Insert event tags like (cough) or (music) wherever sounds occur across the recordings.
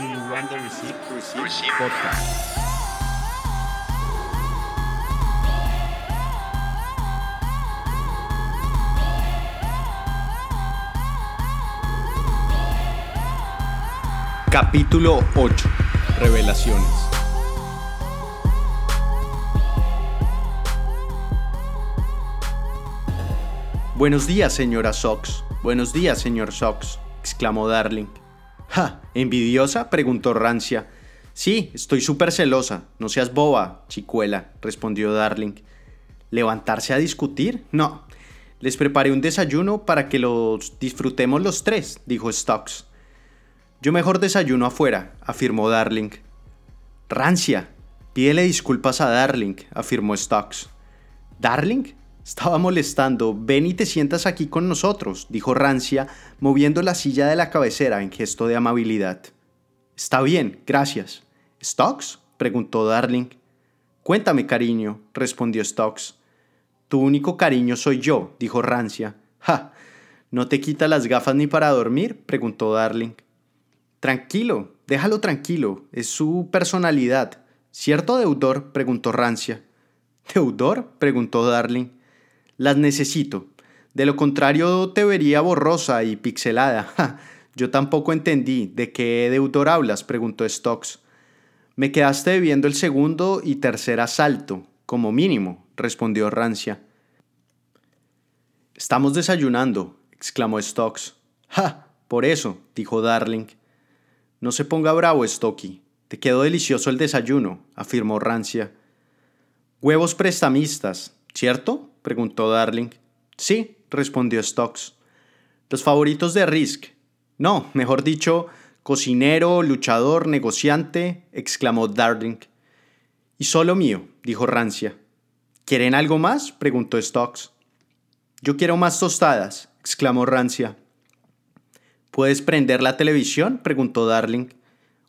Receipt? Receipt. Podcast. Capítulo 8. Revelaciones. Buenos días, señora Sox. Buenos días, señor Sox, exclamó Darling. ¡Ja! ¿Envidiosa? preguntó Rancia. Sí, estoy súper celosa. No seas boba, chicuela, respondió Darling. ¿Levantarse a discutir? No. Les preparé un desayuno para que los disfrutemos los tres, dijo Stocks. Yo mejor desayuno afuera, afirmó Darling. Rancia, pídele disculpas a Darling, afirmó Stocks. ¿Darling? Estaba molestando. Ven y te sientas aquí con nosotros, dijo Rancia, moviendo la silla de la cabecera en gesto de amabilidad. Está bien, gracias. ¿Stocks? preguntó Darling. Cuéntame, cariño, respondió Stocks. Tu único cariño soy yo, dijo Rancia. Ja. ¿No te quita las gafas ni para dormir? preguntó Darling. Tranquilo, déjalo tranquilo, es su personalidad. ¿Cierto, deudor? preguntó Rancia. ¿Deudor? preguntó Darling. Las necesito. De lo contrario te vería borrosa y pixelada. (laughs) Yo tampoco entendí. ¿De qué deudor hablas? preguntó Stocks. Me quedaste debiendo el segundo y tercer asalto, como mínimo, respondió Rancia. Estamos desayunando, exclamó Stocks. ¡Ja! Por eso, dijo Darling. No se ponga bravo, Stocky. Te quedó delicioso el desayuno, afirmó Rancia. Huevos prestamistas, ¿cierto? Preguntó Darling. Sí, respondió Stocks. Los favoritos de Risk. No, mejor dicho, cocinero, luchador, negociante, exclamó Darling. Y solo mío, dijo Rancia. ¿Quieren algo más? preguntó Stocks. Yo quiero más tostadas, exclamó Rancia. ¿Puedes prender la televisión? preguntó Darling.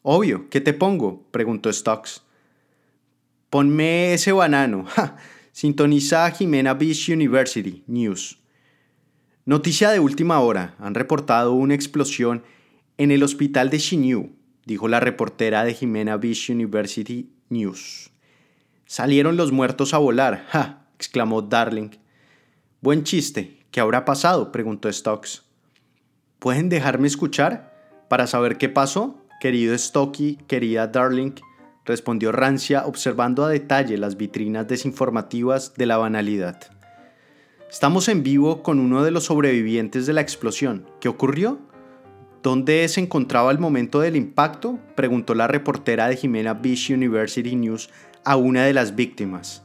Obvio, ¿qué te pongo? preguntó Stocks. Ponme ese banano. Sintoniza Jimena Beach University News. Noticia de última hora. Han reportado una explosión en el hospital de Xinyu, dijo la reportera de Jimena Beach University News. Salieron los muertos a volar. ¡Ja! exclamó Darling. Buen chiste. ¿Qué habrá pasado? preguntó Stocks. ¿Pueden dejarme escuchar para saber qué pasó? Querido Stocky, querida Darling, respondió Rancia observando a detalle las vitrinas desinformativas de la banalidad. Estamos en vivo con uno de los sobrevivientes de la explosión. ¿Qué ocurrió? ¿Dónde se encontraba al momento del impacto? preguntó la reportera de Jimena Beach University News a una de las víctimas.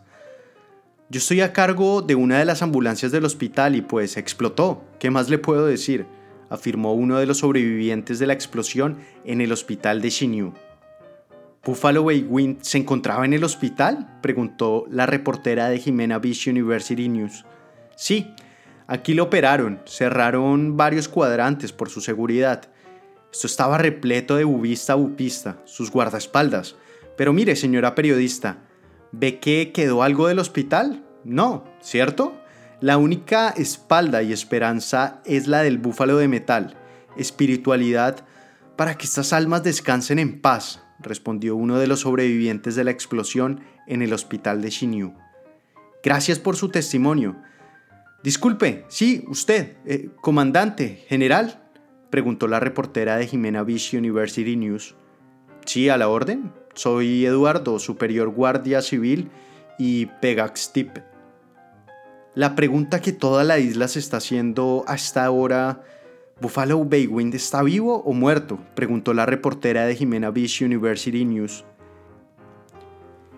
Yo estoy a cargo de una de las ambulancias del hospital y pues explotó. ¿Qué más le puedo decir? afirmó uno de los sobrevivientes de la explosión en el hospital de Xinyu. ¿Buffalo Bay Wind se encontraba en el hospital? preguntó la reportera de Jimena Beach University News. Sí, aquí lo operaron, cerraron varios cuadrantes por su seguridad. Esto estaba repleto de bubista bupista, sus guardaespaldas. Pero mire, señora periodista, ¿ve que quedó algo del hospital? No, ¿cierto? La única espalda y esperanza es la del búfalo de metal, espiritualidad para que estas almas descansen en paz, respondió uno de los sobrevivientes de la explosión en el hospital de Xinyu. Gracias por su testimonio. Disculpe, sí, usted, eh, comandante, general, preguntó la reportera de Jimena Beach University News. Sí, a la orden. Soy Eduardo, superior guardia civil y Pegaxtip, la pregunta que toda la isla se está haciendo hasta ahora, ¿Buffalo Bay Wind está vivo o muerto? preguntó la reportera de Jimena Beach University News.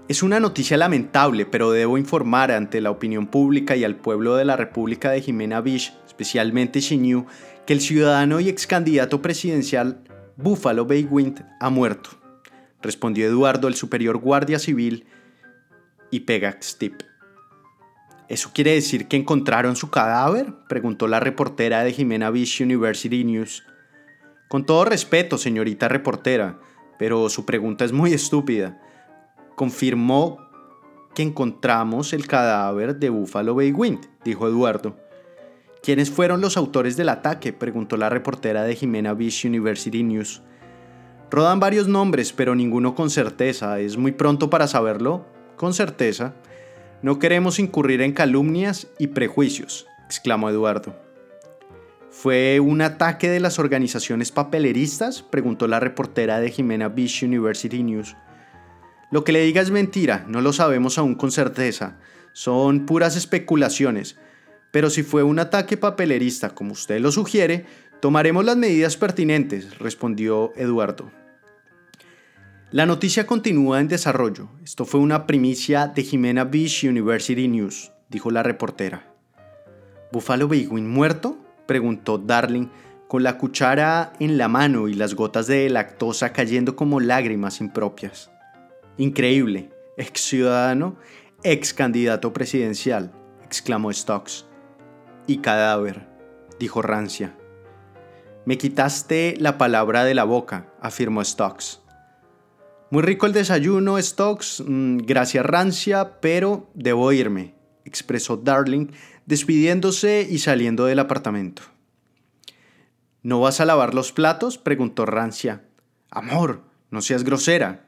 Es una noticia lamentable, pero debo informar ante la opinión pública y al pueblo de la República de Jimena Beach, especialmente Xinyu, que el ciudadano y ex candidato presidencial Buffalo Bay Wind ha muerto, respondió Eduardo, el superior guardia civil y Pegax Tip. ¿Eso quiere decir que encontraron su cadáver? preguntó la reportera de Jimena Beach University News. Con todo respeto, señorita reportera, pero su pregunta es muy estúpida. Confirmó que encontramos el cadáver de Buffalo Bay Wind, dijo Eduardo. ¿Quiénes fueron los autores del ataque? preguntó la reportera de Jimena Beach University News. Rodan varios nombres, pero ninguno con certeza. ¿Es muy pronto para saberlo? Con certeza. No queremos incurrir en calumnias y prejuicios, exclamó Eduardo. ¿Fue un ataque de las organizaciones papeleristas? preguntó la reportera de Jimena Beach University News. Lo que le diga es mentira, no lo sabemos aún con certeza. Son puras especulaciones. Pero si fue un ataque papelerista, como usted lo sugiere, tomaremos las medidas pertinentes, respondió Eduardo. La noticia continúa en desarrollo. Esto fue una primicia de Jimena Beach University News, dijo la reportera. ¿Buffalo Bill muerto? preguntó Darling con la cuchara en la mano y las gotas de lactosa cayendo como lágrimas impropias. Increíble, ex ciudadano, ex candidato presidencial, exclamó Stokes. Y cadáver, dijo Rancia. Me quitaste la palabra de la boca, afirmó Stokes. Muy rico el desayuno, Stokes. Mm, gracias, Rancia, pero debo irme, expresó Darling, despidiéndose y saliendo del apartamento. ¿No vas a lavar los platos? preguntó Rancia. Amor, no seas grosera,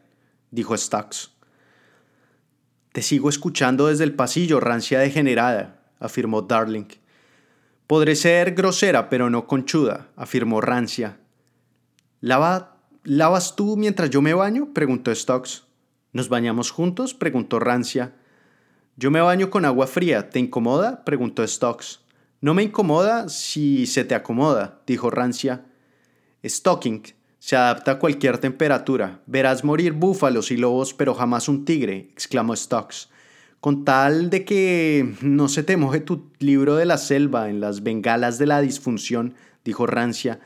dijo Stokes. Te sigo escuchando desde el pasillo, rancia degenerada, afirmó Darling. Podré ser grosera, pero no conchuda, afirmó Rancia. ¿Lava ¿Lavas tú mientras yo me baño? preguntó Stokes. ¿Nos bañamos juntos? preguntó Rancia. Yo me baño con agua fría. ¿Te incomoda? preguntó Stokes. No me incomoda si se te acomoda, dijo Rancia. Stocking se adapta a cualquier temperatura. Verás morir búfalos y lobos, pero jamás un tigre, exclamó Stokes. Con tal de que no se te moje tu libro de la selva en las bengalas de la disfunción, dijo Rancia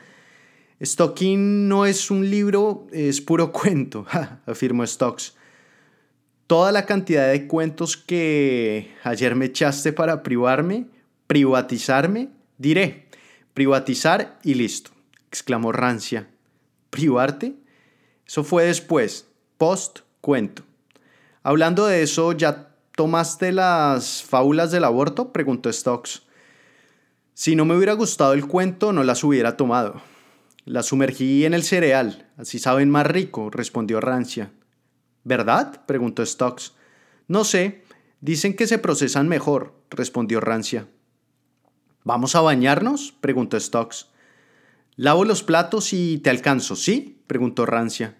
Stocking no es un libro, es puro (laughs) cuento, afirmó Stocks. Toda la cantidad de cuentos que ayer me echaste para privarme, privatizarme, diré, privatizar y listo, exclamó Rancia. ¿Privarte? Eso fue después, post cuento. Hablando de eso, ¿ya tomaste las fábulas del aborto? preguntó Stocks. Si no me hubiera gustado el cuento, no las hubiera tomado. La sumergí en el cereal, así saben más rico, respondió Rancia. ¿Verdad? preguntó Stokes. No sé, dicen que se procesan mejor, respondió Rancia. ¿Vamos a bañarnos? preguntó Stokes. Lavo los platos y te alcanzo, ¿sí? preguntó Rancia.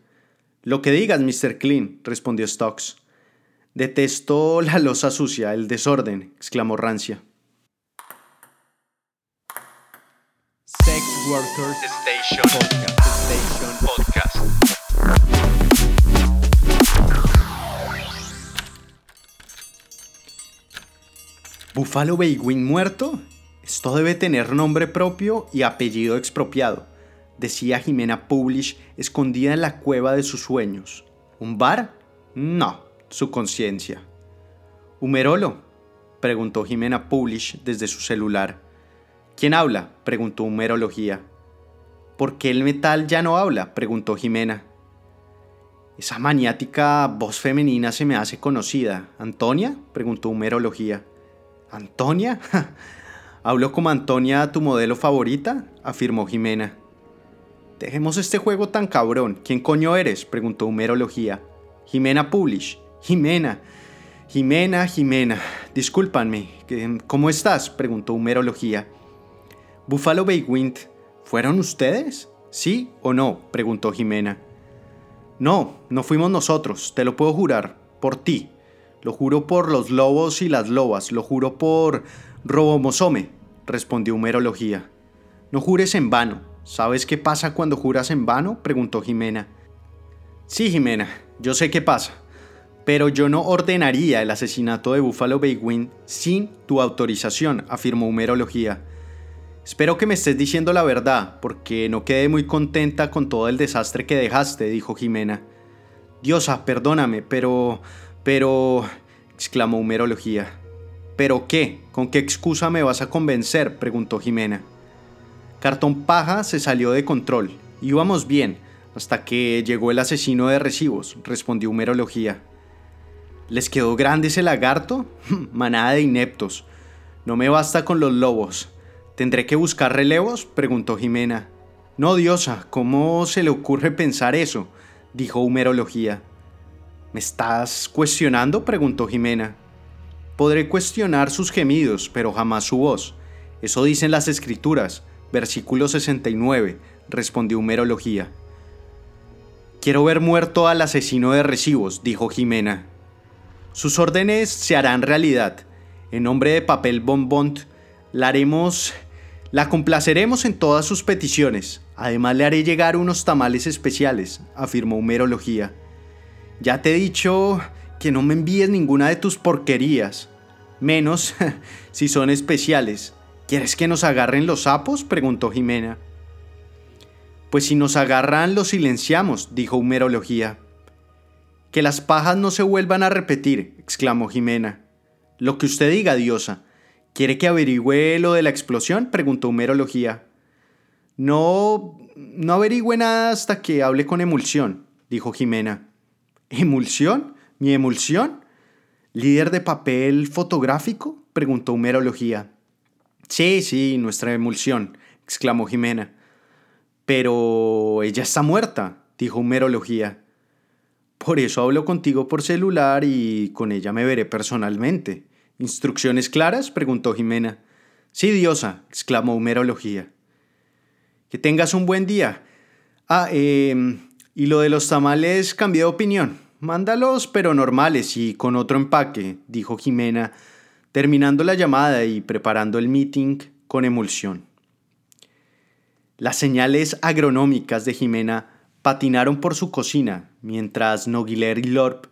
Lo que digas, Mr. Clean, respondió Stokes. Detesto la losa sucia, el desorden, exclamó Rancia. Workers Station Podcast. ¿Buffalo Baywin muerto? Esto debe tener nombre propio y apellido expropiado, decía Jimena Publish escondida en la cueva de sus sueños. ¿Un bar? No, su conciencia. ¿Humerolo? preguntó Jimena Publish desde su celular. ¿Quién habla? preguntó Humerología. ¿Por qué el metal ya no habla? preguntó Jimena. Esa maniática voz femenina se me hace conocida. ¿Antonia? preguntó Humerología. ¿Antonia? (laughs) ¿Hablo como Antonia, tu modelo favorita? afirmó Jimena. Dejemos este juego tan cabrón. ¿Quién coño eres? preguntó Humerología. Jimena Publish. Jimena. Jimena, Jimena. Discúlpanme. ¿Cómo estás? preguntó Humerología. Buffalo Bay Wind, ¿fueron ustedes? ¿Sí o no? preguntó Jimena. No, no fuimos nosotros, te lo puedo jurar, por ti. Lo juro por los lobos y las lobas, lo juro por Robomosome, respondió Humerología. No jures en vano. ¿Sabes qué pasa cuando juras en vano? preguntó Jimena. Sí, Jimena, yo sé qué pasa. Pero yo no ordenaría el asesinato de Buffalo Bay Wind sin tu autorización, afirmó Humerología. Espero que me estés diciendo la verdad, porque no quedé muy contenta con todo el desastre que dejaste, dijo Jimena. Diosa, perdóname, pero... pero... exclamó Humerología. ¿Pero qué? ¿Con qué excusa me vas a convencer? preguntó Jimena. Cartón Paja se salió de control. Íbamos bien, hasta que llegó el asesino de recibos, respondió Humerología. ¿Les quedó grande ese lagarto? (laughs) Manada de ineptos. No me basta con los lobos. ¿Tendré que buscar relevos? preguntó Jimena. No, diosa, ¿cómo se le ocurre pensar eso? dijo Humerología. ¿Me estás cuestionando? preguntó Jimena. Podré cuestionar sus gemidos, pero jamás su voz. Eso dicen las escrituras, versículo 69, respondió Humerología. Quiero ver muerto al asesino de recibos, dijo Jimena. Sus órdenes se harán realidad. En nombre de Papel Bonbont, la haremos, la complaceremos en todas sus peticiones. Además le haré llegar unos tamales especiales, afirmó Humerología. Ya te he dicho que no me envíes ninguna de tus porquerías. Menos (laughs) si son especiales. ¿Quieres que nos agarren los sapos? preguntó Jimena. Pues si nos agarran los silenciamos, dijo Humerología. Que las pajas no se vuelvan a repetir, exclamó Jimena. Lo que usted diga, diosa. ¿Quiere que averigüe lo de la explosión? preguntó Humerología. No, no averigüe nada hasta que hable con Emulsión, dijo Jimena. ¿Emulsión? ¿Mi emulsión? ¿Líder de papel fotográfico? preguntó Humerología. Sí, sí, nuestra emulsión, exclamó Jimena. Pero ella está muerta, dijo Humerología. Por eso hablo contigo por celular y con ella me veré personalmente. ¿Instrucciones claras? preguntó Jimena. Sí, diosa, exclamó Humerología. Que tengas un buen día. Ah, eh, y lo de los tamales cambié de opinión. Mándalos, pero normales y con otro empaque, dijo Jimena, terminando la llamada y preparando el meeting con emulsión. Las señales agronómicas de Jimena patinaron por su cocina, mientras Noguiler y Lorp,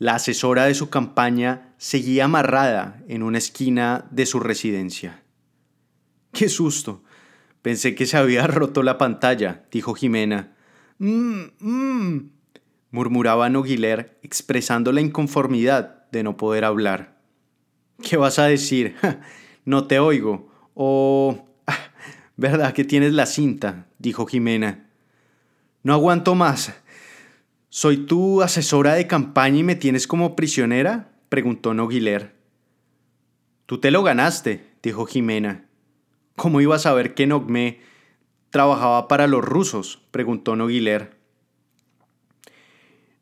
la asesora de su campaña, seguía amarrada en una esquina de su residencia. ¡Qué susto! Pensé que se había (laughs) roto la pantalla, dijo Jimena. Mmm, mmm, murmuraba expresando la inconformidad de no poder hablar. ¿Qué vas a decir? (laughs) no te oigo. O... (laughs) ¿Verdad que tienes la cinta? dijo Jimena. No aguanto más. ¿Soy tu asesora de campaña y me tienes como prisionera? preguntó Noguiler. Tú te lo ganaste, dijo Jimena. ¿Cómo ibas a saber que Nogme trabajaba para los rusos? preguntó Noguiler.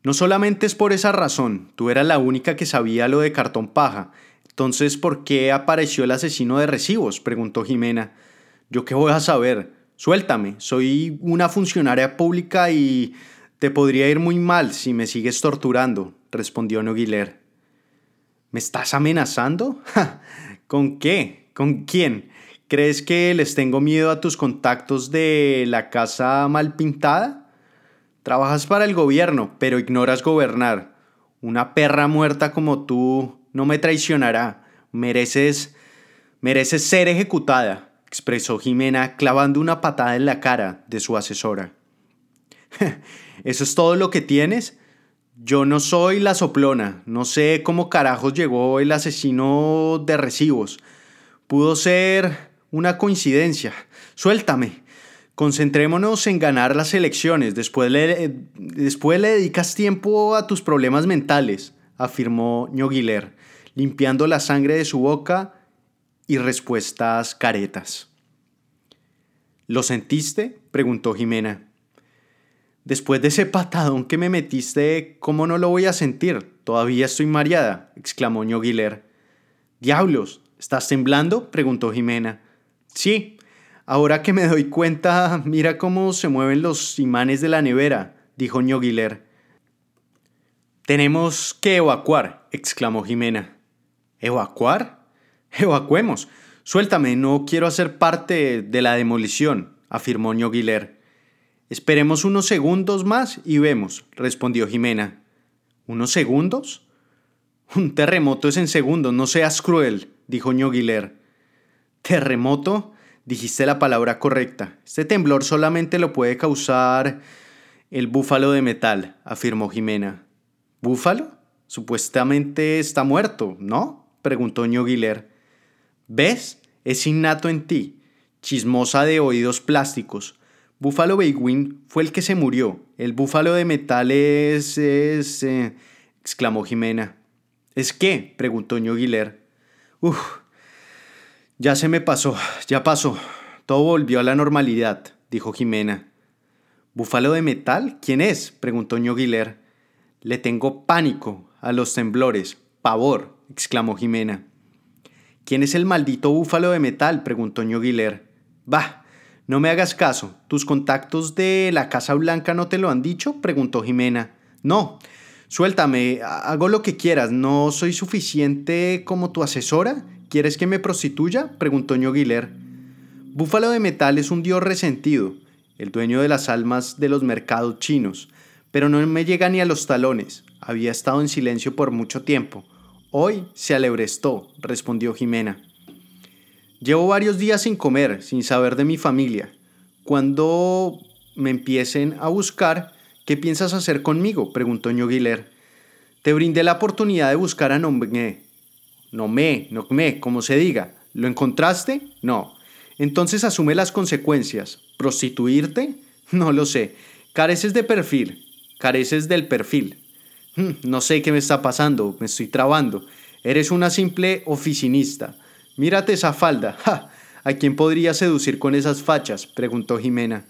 No solamente es por esa razón, tú eras la única que sabía lo de cartón paja. Entonces, ¿por qué apareció el asesino de recibos? preguntó Jimena. ¿Yo qué voy a saber? Suéltame, soy una funcionaria pública y te podría ir muy mal si me sigues torturando, respondió Noguiler. ¿Me estás amenazando? (laughs) ¿Con qué? ¿Con quién? ¿Crees que les tengo miedo a tus contactos de la casa mal pintada? Trabajas para el gobierno, pero ignoras gobernar. Una perra muerta como tú no me traicionará. Mereces. mereces ser ejecutada, expresó Jimena clavando una patada en la cara de su asesora. (laughs) ¿Eso es todo lo que tienes? Yo no soy la soplona, no sé cómo carajos llegó el asesino de recibos. Pudo ser una coincidencia. Suéltame. Concentrémonos en ganar las elecciones, después le, después le dedicas tiempo a tus problemas mentales, afirmó Ñoguiler, limpiando la sangre de su boca y respuestas caretas. ¿Lo sentiste? preguntó Jimena. Después de ese patadón que me metiste, ¿cómo no lo voy a sentir? Todavía estoy mareada, exclamó Ñoguiler. Diablos, ¿estás temblando? preguntó Jimena. Sí, Ahora que me doy cuenta, mira cómo se mueven los imanes de la nevera, dijo Ñoguiler. Tenemos que evacuar, exclamó Jimena. ¿Evacuar? Evacuemos. Suéltame, no quiero hacer parte de la demolición, afirmó Ñoguiler. Esperemos unos segundos más y vemos, respondió Jimena. ¿Unos segundos? Un terremoto es en segundos, no seas cruel, dijo Ñoguiler. ¿Terremoto? Dijiste la palabra correcta. Este temblor solamente lo puede causar el búfalo de metal, afirmó Jimena. ¿Búfalo? Supuestamente está muerto, ¿no? preguntó Ñoguiler. ¿Ves? Es innato en ti, chismosa de oídos plásticos. Búfalo Beiguín fue el que se murió. El búfalo de metal es... es... Eh, exclamó Jimena. ¿Es qué? preguntó Ñoguiler. Uf, ya se me pasó, ya pasó. Todo volvió a la normalidad, dijo Jimena. ¿Búfalo de metal? ¿Quién es? preguntó Ñoguiler. Le tengo pánico a los temblores, pavor, exclamó Jimena. ¿Quién es el maldito búfalo de metal? preguntó Ñoguiler. Bah, no me hagas caso. ¿Tus contactos de la Casa Blanca no te lo han dicho? preguntó Jimena. No, suéltame, hago lo que quieras. ¿No soy suficiente como tu asesora? ¿Quieres que me prostituya? preguntó Ñoguiler. Búfalo de metal es un dios resentido, el dueño de las almas de los mercados chinos, pero no me llega ni a los talones. Había estado en silencio por mucho tiempo. Hoy se alebrestó, respondió Jimena. Llevo varios días sin comer, sin saber de mi familia. Cuando me empiecen a buscar, ¿qué piensas hacer conmigo? preguntó Ñoguiler. Te brindé la oportunidad de buscar a Nomé. Nomé, Nomé, como se diga. ¿Lo encontraste? No. Entonces asume las consecuencias. ¿Prostituirte? No lo sé. Careces de perfil. Careces del perfil. Hmm, no sé qué me está pasando. Me estoy trabando. Eres una simple oficinista. Mírate esa falda. ¿A quién podría seducir con esas fachas? preguntó Jimena.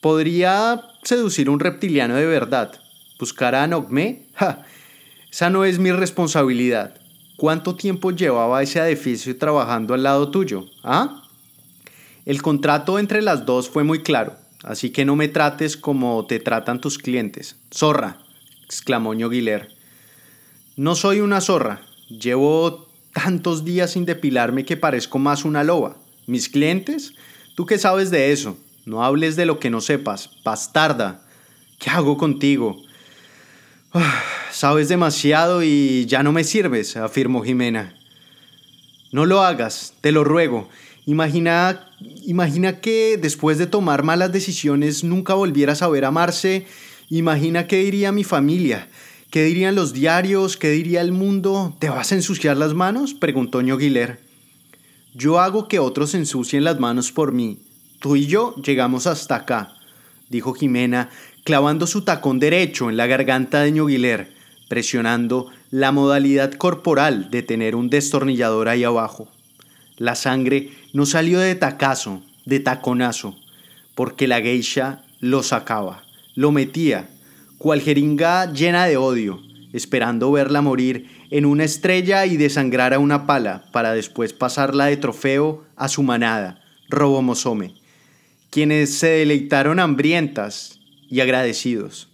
Podría seducir un reptiliano de verdad. ¿Buscar a Nogme? ¡Ja! Esa no es mi responsabilidad. ¿Cuánto tiempo llevaba ese edificio trabajando al lado tuyo? ¿Ah? El contrato entre las dos fue muy claro, así que no me trates como te tratan tus clientes. Zorra, exclamó Ñoguiler. No soy una zorra. Llevo tantos días sin depilarme que parezco más una loba. ¿Mis clientes? ¿Tú qué sabes de eso? No hables de lo que no sepas. Bastarda. ¿Qué hago contigo? Ah, sabes demasiado y ya no me sirves, afirmó Jimena. No lo hagas, te lo ruego. Imagina, imagina que después de tomar malas decisiones nunca volvieras a ver a Marce. Imagina qué diría mi familia, qué dirían los diarios, qué diría el mundo. ¿Te vas a ensuciar las manos? preguntó Ñoguiler. Yo hago que otros ensucien las manos por mí. Tú y yo llegamos hasta acá, dijo Jimena, clavando su tacón derecho en la garganta de Ñoguiler, presionando la modalidad corporal de tener un destornillador ahí abajo. La sangre no salió de tacazo, de taconazo, porque la geisha lo sacaba, lo metía, cual jeringa llena de odio, esperando verla morir en una estrella y desangrar a una pala para después pasarla de trofeo a su manada, Robomosome, quienes se deleitaron hambrientas y agradecidos.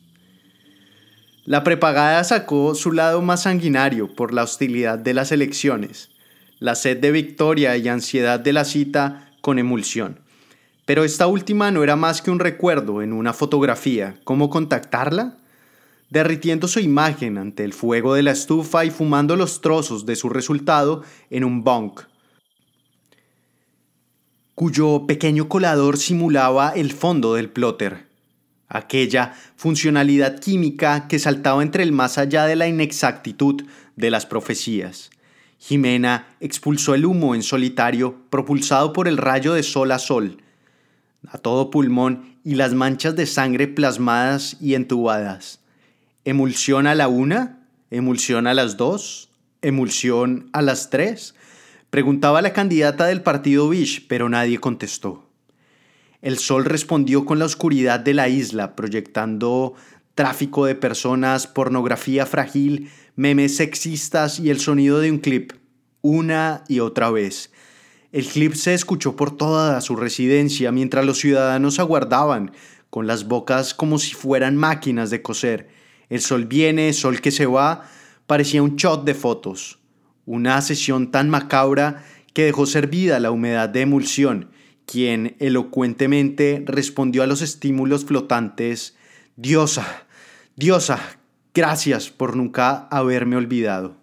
La prepagada sacó su lado más sanguinario por la hostilidad de las elecciones, la sed de victoria y ansiedad de la cita con emulsión. Pero esta última no era más que un recuerdo en una fotografía. ¿Cómo contactarla? Derritiendo su imagen ante el fuego de la estufa y fumando los trozos de su resultado en un bunk, cuyo pequeño colador simulaba el fondo del plotter. Aquella funcionalidad química que saltaba entre el más allá de la inexactitud de las profecías. Jimena expulsó el humo en solitario, propulsado por el rayo de sol a sol, a todo pulmón y las manchas de sangre plasmadas y entubadas. ¿Emulsión a la una? ¿Emulsión a las dos? ¿Emulsión a las tres? Preguntaba la candidata del partido Bish, pero nadie contestó. El sol respondió con la oscuridad de la isla, proyectando tráfico de personas, pornografía frágil, memes sexistas y el sonido de un clip, una y otra vez. El clip se escuchó por toda su residencia mientras los ciudadanos aguardaban, con las bocas como si fueran máquinas de coser. El sol viene, sol que se va, parecía un shot de fotos. Una sesión tan macabra que dejó servida la humedad de emulsión, quien elocuentemente respondió a los estímulos flotantes Diosa, Diosa, gracias por nunca haberme olvidado.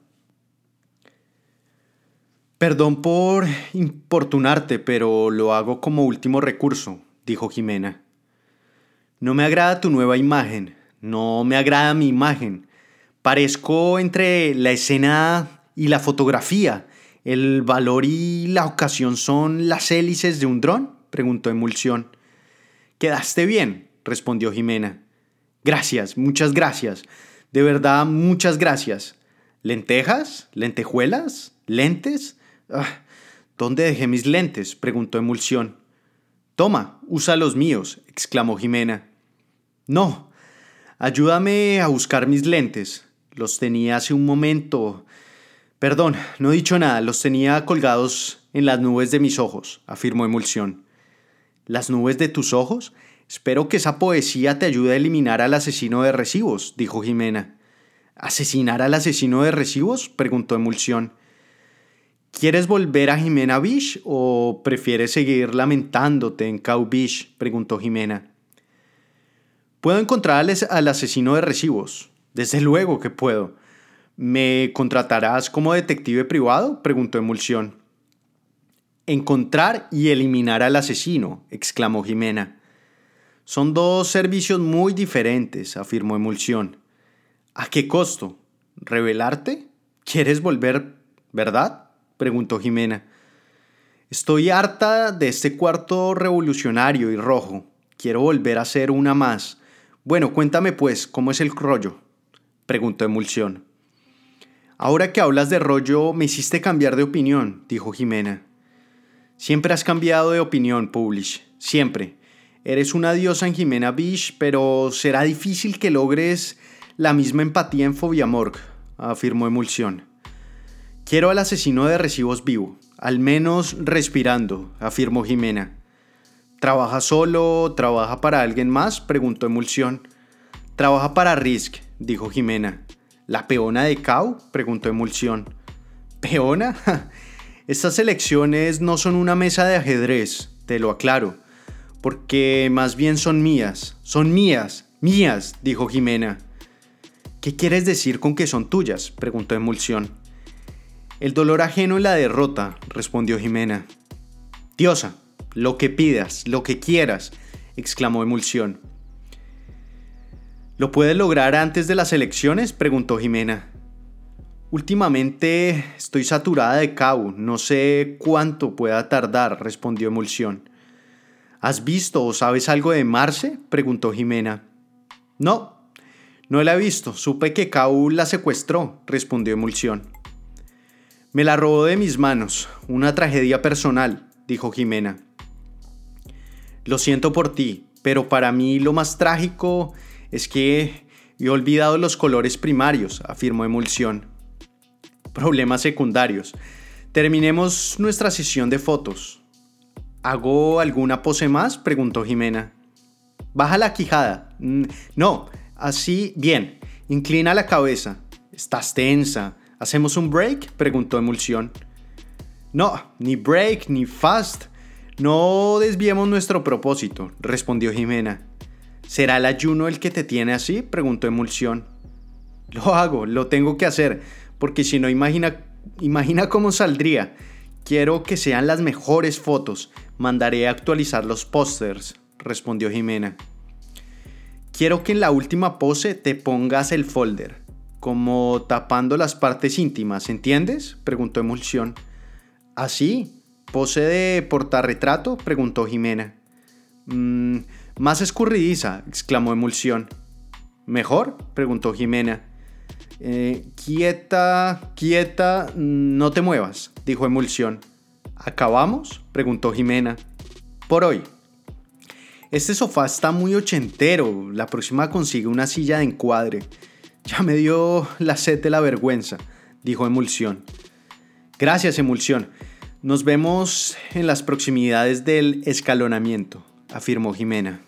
Perdón por importunarte, pero lo hago como último recurso, dijo Jimena. No me agrada tu nueva imagen, no me agrada mi imagen. Parezco entre la escena y la fotografía. ¿El valor y la ocasión son las hélices de un dron? preguntó Emulsión. Quedaste bien, respondió Jimena. Gracias, muchas gracias. De verdad, muchas gracias. ¿Lentejas? ¿Lentejuelas? ¿Lentes? Ah, ¿Dónde dejé mis lentes? preguntó Emulsión. Toma, usa los míos, exclamó Jimena. No, ayúdame a buscar mis lentes. Los tenía hace un momento. Perdón, no he dicho nada, los tenía colgados en las nubes de mis ojos, afirmó Emulsión. ¿Las nubes de tus ojos? Espero que esa poesía te ayude a eliminar al asesino de recibos, dijo Jimena. ¿Asesinar al asesino de recibos? preguntó Emulsión. ¿Quieres volver a Jimena Bish o prefieres seguir lamentándote en Cow Beach? preguntó Jimena. Puedo encontrar al asesino de recibos. Desde luego que puedo. ¿Me contratarás como detective privado? preguntó Emulsión. Encontrar y eliminar al asesino, exclamó Jimena. Son dos servicios muy diferentes, afirmó Emulsión. ¿A qué costo? ¿Revelarte? ¿Quieres volver, verdad? preguntó Jimena. Estoy harta de este cuarto revolucionario y rojo. Quiero volver a ser una más. Bueno, cuéntame pues, ¿cómo es el rollo? preguntó Emulsión. Ahora que hablas de rollo, me hiciste cambiar de opinión, dijo Jimena. Siempre has cambiado de opinión, Publish, siempre. Eres una diosa en Jimena Beach, pero será difícil que logres la misma empatía en Fobiamorg, afirmó Emulsión. Quiero al asesino de recibos vivo, al menos respirando, afirmó Jimena. ¿Trabaja solo? ¿Trabaja para alguien más? preguntó Emulsión. Trabaja para Risk, dijo Jimena. ¿La peona de Cao? preguntó Emulsión. ¿Peona? (laughs) Estas elecciones no son una mesa de ajedrez, te lo aclaro, porque más bien son mías, son mías, mías, dijo Jimena. ¿Qué quieres decir con que son tuyas? preguntó Emulsión. El dolor ajeno en la derrota, respondió Jimena. Diosa, lo que pidas, lo que quieras, exclamó Emulsión. ¿Lo puedes lograr antes de las elecciones? preguntó Jimena. Últimamente estoy saturada de cabo, no sé cuánto pueda tardar, respondió Emulsión. ¿Has visto o sabes algo de Marce? preguntó Jimena. No, no la he visto, supe que Cau la secuestró, respondió Emulsión. Me la robó de mis manos, una tragedia personal, dijo Jimena. Lo siento por ti, pero para mí lo más trágico es que he olvidado los colores primarios, afirmó Emulsión. Problemas secundarios. Terminemos nuestra sesión de fotos. ¿Hago alguna pose más? preguntó Jimena. Baja la quijada. Mm, no, así bien. Inclina la cabeza. Estás tensa. ¿Hacemos un break? preguntó Emulsión. No, ni break, ni fast. No desviemos nuestro propósito, respondió Jimena. ¿Será el ayuno el que te tiene así? preguntó Emulsión. Lo hago, lo tengo que hacer, porque si no, imagina, imagina cómo saldría. Quiero que sean las mejores fotos. Mandaré a actualizar los pósters, respondió Jimena. Quiero que en la última pose te pongas el folder, como tapando las partes íntimas, ¿entiendes? preguntó Emulsión. ¿Así? ¿Pose de portarretrato? preguntó Jimena. Mmm más escurridiza, exclamó Emulsión. ¿Mejor? preguntó Jimena. Eh, quieta, quieta, no te muevas, dijo Emulsión. ¿Acabamos? preguntó Jimena. Por hoy. Este sofá está muy ochentero. La próxima consigue una silla de encuadre. Ya me dio la sed de la vergüenza, dijo Emulsión. Gracias, Emulsión. Nos vemos en las proximidades del escalonamiento afirmó Jimena.